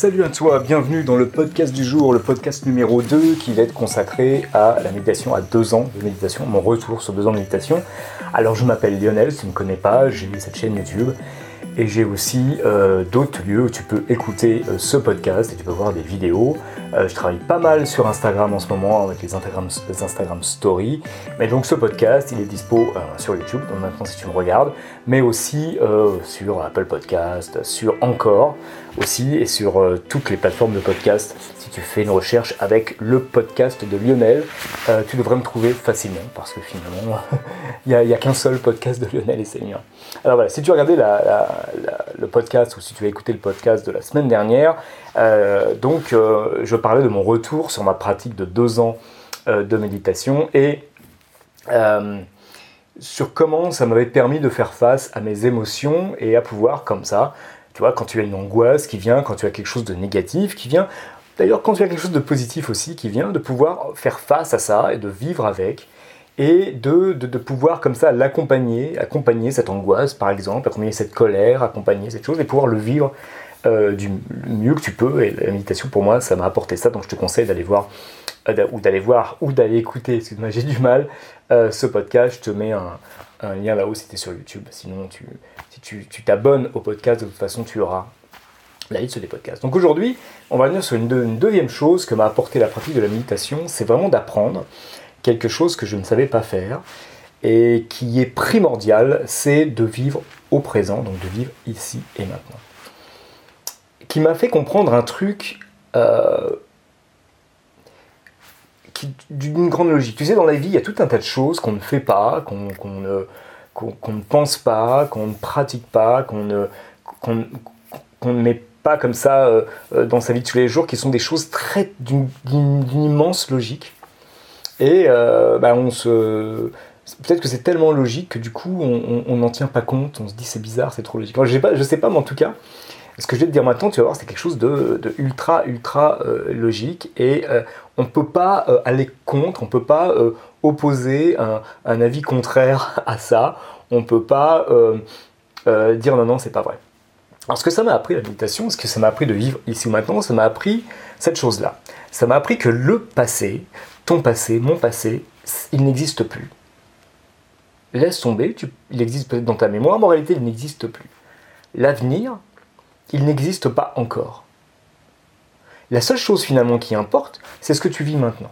Salut à toi, bienvenue dans le podcast du jour, le podcast numéro 2 qui va être consacré à la méditation, à deux ans de méditation, mon retour sur deux ans de méditation. Alors je m'appelle Lionel, si tu ne me connais pas, j'ai cette chaîne YouTube et j'ai aussi euh, d'autres lieux où tu peux écouter euh, ce podcast et tu peux voir des vidéos. Euh, je travaille pas mal sur Instagram en ce moment avec les Instagram, Instagram Stories. Mais donc ce podcast, il est dispo sur YouTube, donc maintenant si tu me regardes, mais aussi sur Apple Podcast, sur Encore aussi et sur toutes les plateformes de podcast. Si tu fais une recherche avec le podcast de Lionel, tu devrais me trouver facilement parce que finalement, il n'y a, qu'un seul podcast de Lionel et c'est. Alors voilà, si tu regardais la le podcast ou si tu as écouté le podcast de la semaine dernière, euh, donc euh, je parlais de mon retour sur ma pratique de deux ans euh, de méditation et sur comment ça m'avait permis de faire face à mes émotions et à pouvoir comme ça, tu vois, quand tu as une angoisse qui vient, quand tu as quelque chose de négatif qui vient, d'ailleurs quand tu as quelque chose de positif aussi qui vient, de pouvoir faire face à ça et de vivre avec et de, de, pouvoir comme ça l'accompagner, accompagner cette angoisse par exemple, accompagner cette colère, accompagner cette chose et pouvoir le vivre euh, du mieux que tu peux. Et la méditation pour moi, ça m'a apporté ça, donc je te conseille d'aller voir euh, ou d'aller voir ou d'aller écouter, excuse-moi, j'ai du mal, euh, ce podcast. Je te mets un, lien là-haut si tu es sur YouTube. Sinon, si tu t'abonnes au podcast, de toute façon, tu auras la liste des podcasts. Donc aujourd'hui, on va venir sur une deuxième chose que m'a apporté la pratique de la méditation, c'est vraiment d'apprendre quelque chose que je ne savais pas faire et qui est primordial, c'est de vivre au présent, donc de vivre ici et maintenant. Qui m'a fait comprendre un truc euh, d'une grande logique. Tu sais, dans la vie, il y a tout un tas de choses qu'on ne fait pas, qu'on ne, pense pas, qu'on ne pratique pas, qu'on ne, ne met pas comme ça euh, euh, dans sa vie de tous les jours, qui sont des choses très d'une immense logique et euh, bah, on se. Peut-être que c'est tellement logique que du coup on n'en tient pas compte, on se dit c'est bizarre, c'est trop logique. je, sais pas, je sais pas, mais en tout cas, ce que je vais te dire maintenant, tu vas voir, c'est quelque chose de, ultra, ultra euh, logique et euh, on ne peut pas aller contre, on ne peut pas opposer un, un, avis contraire à ça, on ne peut pas dire non, non, c'est pas vrai. Alors ce que ça m'a appris la méditation, ce que ça m'a appris de vivre ici ou maintenant, ça m'a appris cette chose-là. Ça m'a appris que le passé, ton passé, mon passé, il n'existe plus. Laisse tomber, il existe peut-être dans ta mémoire, mais en réalité, il n'existe plus. L'avenir, il n'existe pas encore. La seule chose finalement qui importe, c'est ce que tu vis maintenant.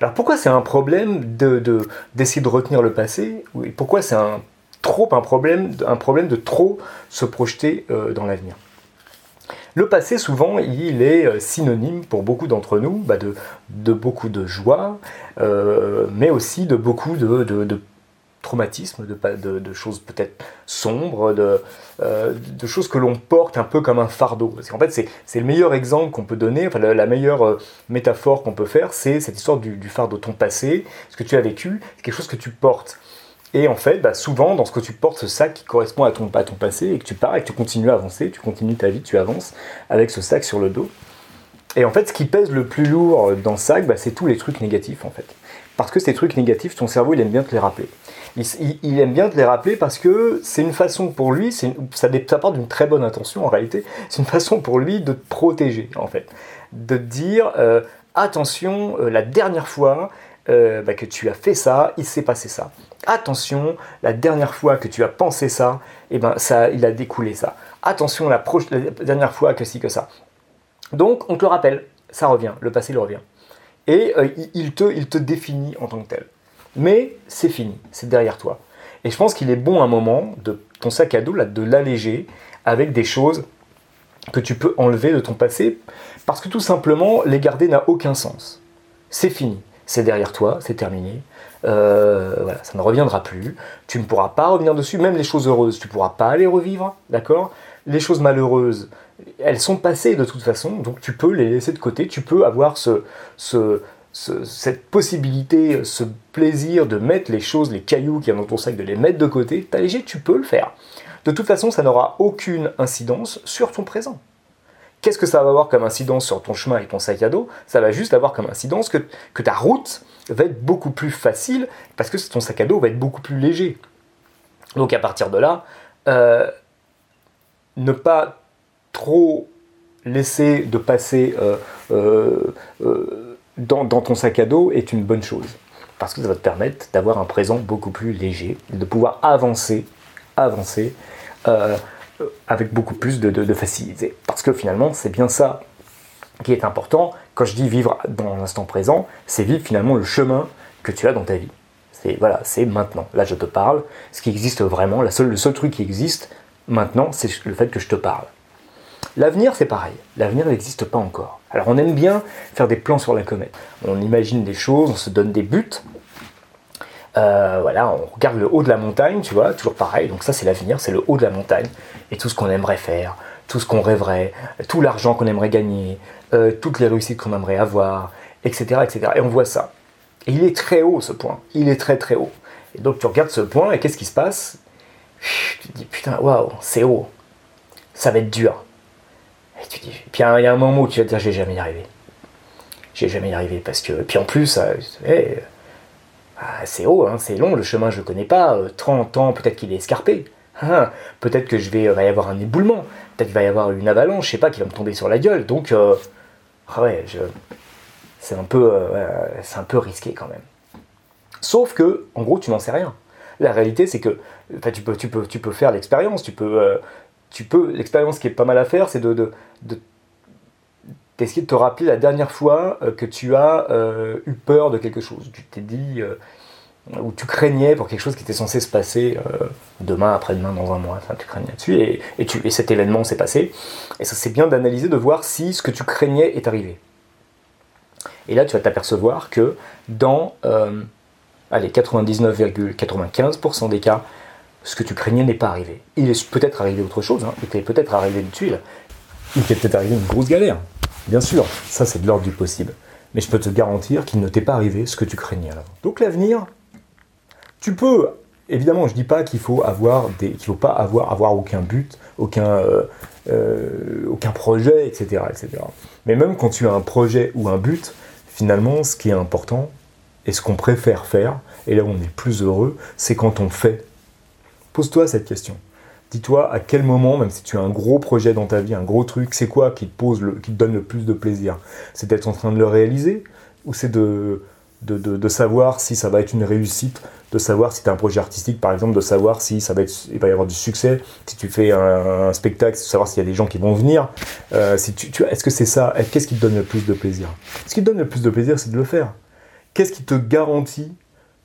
Alors pourquoi c'est un problème d'essayer de, retenir le passé Pourquoi c'est un, trop un problème, un problème de trop se projeter euh, dans l'avenir? Le passé, souvent, il est euh, synonyme pour beaucoup d'entre nous bah, de, beaucoup de joie, euh, mais aussi de beaucoup de, de, traumatismes, de, choses peut-être sombres, euh, de, choses que l'on porte un peu comme un fardeau. Parce qu'en fait, c'est le meilleur exemple qu'on peut donner, enfin, la, meilleure métaphore qu'on peut faire, c'est cette histoire du, du fardeau. Ton passé, ce que tu as vécu, c'est quelque chose que tu portes. Et en fait, bah, souvent, dans ce que tu portes, ce sac qui correspond à ton, à ton passé, et que tu pars et que tu continues à avancer, tu continues ta vie, tu avances avec ce sac sur le dos. Et en fait, ce qui pèse le plus lourd dans ce sac, bah, c'est tous les trucs négatifs, en fait. Parce que ces trucs négatifs, ton cerveau, il aime bien te les rappeler. Il, aime bien te les rappeler parce que c'est une façon pour lui, ça, ça part d'une très bonne intention en réalité, c'est une façon pour lui de te protéger, en fait. De te dire, euh, attention, euh, la dernière fois, euh, bah, que tu as fait ça, il s'est passé ça. Attention, la dernière fois que tu as pensé ça, eh ben ça, il a découlé ça. Attention, la, dernière fois que si que ça. Donc, on te le rappelle, ça revient, le passé le revient. Et euh, il, te, il te définit en tant que tel. Mais c'est fini, c'est derrière toi. Et je pense qu'il est bon un moment de ton sac à dos là, de l'alléger avec des choses que tu peux enlever de ton passé, parce que tout simplement, les garder n'a aucun sens. C'est fini c'est derrière toi, c'est terminé. Euh, voilà, ça ne reviendra plus. Tu ne pourras pas revenir dessus. Même les choses heureuses, tu ne pourras pas les revivre, d'accord? Les choses malheureuses, elles sont passées de toute façon, donc tu peux les laisser de côté. Tu peux avoir ce, cette possibilité, ce plaisir de mettre les choses, les cailloux qui y a dans ton sac, de les mettre de côté. léger, tu peux le faire. De toute façon, ça n'aura aucune incidence sur ton présent. Qu'est-ce que ça va avoir comme incidence sur ton chemin et ton sac à dos? Ça va juste avoir comme incidence que, que ta route va être beaucoup plus facile parce que ton sac à dos va être beaucoup plus léger. Donc à partir de là, euh, ne pas trop laisser de passer dans, ton sac à dos est une bonne chose. Parce que ça va te permettre d'avoir un présent beaucoup plus léger, de pouvoir avancer, avancer avec beaucoup plus de, facilité. Parce que finalement, c'est bien ça qui est important. Quand je dis vivre dans l'instant présent, c'est vivre finalement le chemin que tu as dans ta vie. C'est voilà, c'est maintenant. Là, je te parle. Ce qui existe vraiment, la seule, le seul truc qui existe maintenant, c'est le fait que je te parle. L'avenir, c'est pareil. L'avenir n'existe pas encore. Alors, on aime bien faire des plans sur la comète. On imagine des choses, on se donne des buts. Euh, voilà, on regarde le haut de la montagne, tu vois, toujours pareil. Donc ça, c'est l'avenir, c'est le haut de la montagne et tout ce qu'on aimerait faire, tout ce qu'on rêverait, tout l'argent qu'on aimerait gagner, euh, toutes les réussites qu'on aimerait avoir, etc., etc. Et on voit ça. Et il est très haut ce point. Il est très très haut. Et donc tu regardes ce point et qu'est-ce qui se passe? Tu te dis putain, waouh, c'est haut. Ça va être dur. Et tu dis, puis il y a un moment où tu vas te dire, j'ai jamais y arrivé. J'ai jamais y arrivé parce que. Puis en plus, euh, bah, c'est haut, hein, c'est long, le chemin je le connais pas. 30 euh, ans, peut-être qu'il est escarpé. Hein, peut-être que je vais, va y avoir un éboulement. Peut-être qu'il va y avoir une avalanche, je sais pas, qui va me tomber sur la gueule. Donc, ah ouais, c'est un, peu, euh, risqué quand même. Sauf que, en gros, tu n'en sais rien. La réalité, c'est que tu, peux, faire l'expérience. Tu peux, euh, tu peux, l'expérience qui est pas mal à faire, c'est de, d'essayer de te rappeler la dernière fois euh, que tu as eu peur de quelque chose? Tu t'es dit, ou tu craignais pour quelque chose qui était censé se passer demain, après-demain, dans un mois? Tu craignais dessus et, et, cet événement s'est passé. Et ça, c'est bien d'analyser, de voir si ce que tu craignais est arrivé. Et là, tu vas t'apercevoir que dans euh, 99,95% des cas, ce que tu craignais n'est pas arrivé. Il est peut-être arrivé autre chose, hein. il t'est peut-être arrivé une tuile, il t'est peut-être arrivé une grosse galère. Bien sûr, ça c'est de l'ordre du possible. Mais je peux te garantir qu'il ne t'est pas arrivé ce que tu craignais alors. Donc l'avenir, tu peux, évidemment, je ne dis pas qu'il faut avoir des, qu'il faut pas avoir, aucun but, aucun, euh, euh, projet, etc., etc. Mais même quand tu as un projet ou un but, finalement, ce qui est important et ce qu'on préfère faire, et là où on est plus heureux, c'est quand on fait. Pose-toi cette question. Dis-toi à quel moment, même si tu as un gros projet dans ta vie, un gros truc, c'est quoi qui te, pose le, qui te donne le plus de plaisir? C'est d'être en train de le réaliser? Ou c'est de, de, savoir si ça va être une réussite, de savoir si tu as un projet artistique par exemple, de savoir si ça va, être, il va y avoir du succès, si tu fais un, spectacle, de savoir s'il y a des gens qui vont venir? Euh, si tu, tu Est-ce que c'est ça? Qu'est-ce qui te donne le plus de plaisir? Ce qui te donne le plus de plaisir, c'est de le faire. Qu'est-ce qui te garantit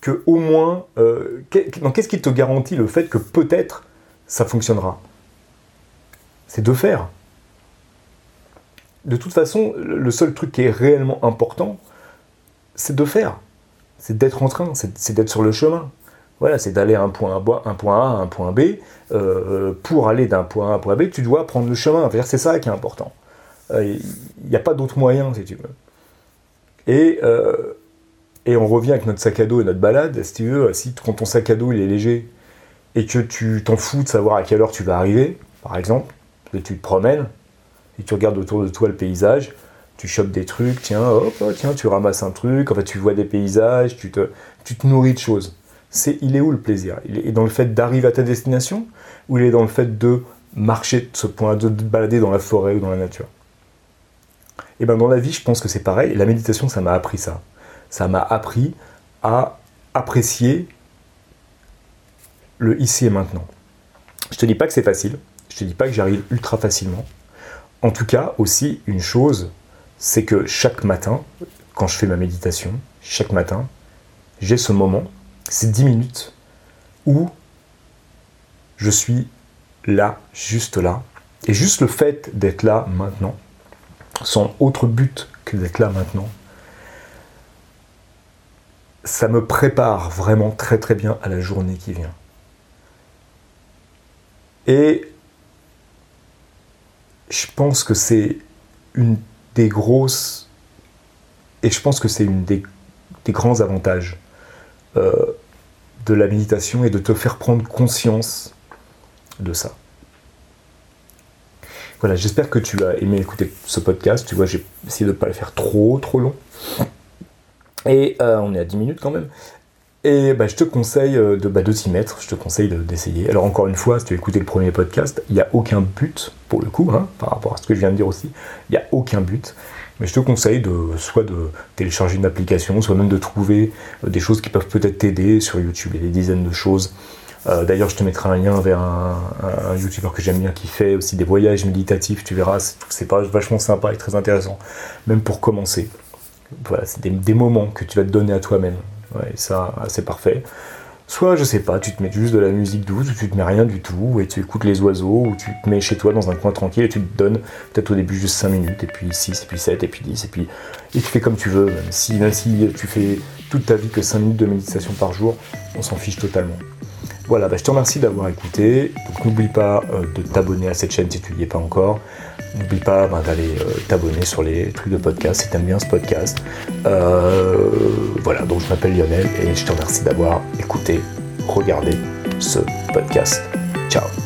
que au moins... Euh, qu'est-ce qui te garantit le fait que peut-être ça fonctionnera C'est de faire. De toute façon, le seul truc qui est réellement important, c'est de faire. C'est d'être en train, c'est d'être sur le chemin. Voilà, c'est d'aller à un point, A, un point A un point B. Euh, pour aller d'un point A à un point B, tu dois prendre le chemin. C'est ça qui est important. Il euh, n'y a pas d'autre moyen, si tu veux. Et, euh, et on revient avec notre sac à dos et notre balade. Si tu veux, si quand ton sac à dos il est léger et que tu t'en fous de savoir à quelle heure tu vas arriver, par exemple, et tu te promènes et tu regardes autour de toi le paysage, tu chopes des trucs, tiens, hop, oh, tiens, tu ramasses un truc, en fait, tu vois des paysages, tu te, tu te nourris de choses. C'est, il est où le plaisir? Il est dans le fait d'arriver à ta destination ou il est dans le fait de marcher de ce point, de balader dans la forêt ou dans la nature? Et bien dans la vie, je pense que c'est pareil. la méditation, ça m'a appris ça. Ça m'a appris à apprécier le ici et maintenant. Je te dis pas que c'est facile. Je te dis pas que j'arrive ultra facilement. En tout cas, aussi une chose c'est que chaque matin, quand je fais ma méditation, chaque matin, j'ai ce moment, ces 10 minutes, où je suis là, juste là. Et juste le fait d'être là maintenant, sans autre but que d'être là maintenant, ça me prépare vraiment très très bien à la journée qui vient. Et je pense que c'est une des grosses. Et je pense que c'est une des, grands avantages euh, de la méditation et de te faire prendre conscience de ça. Voilà, j'espère que tu as aimé écouter ce podcast. Tu vois, j'ai essayé de ne pas le faire trop, trop long. Et euh, on est à 10 minutes quand même. Et bah, je te conseille euh, de, bah, t'y mettre, je te conseille d'essayer. Alors encore une fois, si tu as écouté le premier podcast, il n'y a aucun but, pour le coup, hein, par rapport à ce que je viens de dire aussi, il n'y a aucun but. Mais je te conseille de soit de télécharger une application, soit même de trouver euh, des choses qui peuvent peut-être t'aider sur YouTube. Il y a des dizaines de choses. Euh, d'ailleurs, je te mettrai un lien vers un, un, YouTuber que j'aime bien qui fait aussi des voyages méditatifs. Tu verras, c'est vachement sympa et très intéressant, même pour commencer. Voilà, c'est des moments que tu vas te donner à toi-même. Ouais, ça, c'est parfait. Soit, je sais pas, tu te mets juste de la musique douce, ou tu te mets rien du tout, et tu écoutes les oiseaux, ou tu te mets chez toi dans un coin tranquille, et tu te donnes peut-être au début juste 5 minutes, et puis 6, et puis 7, et puis 10, et puis. Et tu fais comme tu veux, même si, même si tu fais toute ta vie que 5 minutes de méditation par jour, on s'en fiche totalement. Voilà, bah, je te remercie d'avoir écouté. Donc n'oublie pas euh, de t'abonner à cette chaîne si tu n'y es pas encore. N'oublie pas bah, d'aller euh, t'abonner sur les trucs de podcast si tu aimes bien ce podcast. Euh, voilà, donc je m'appelle Lionel et je te remercie d'avoir écouté, regardé ce podcast. Ciao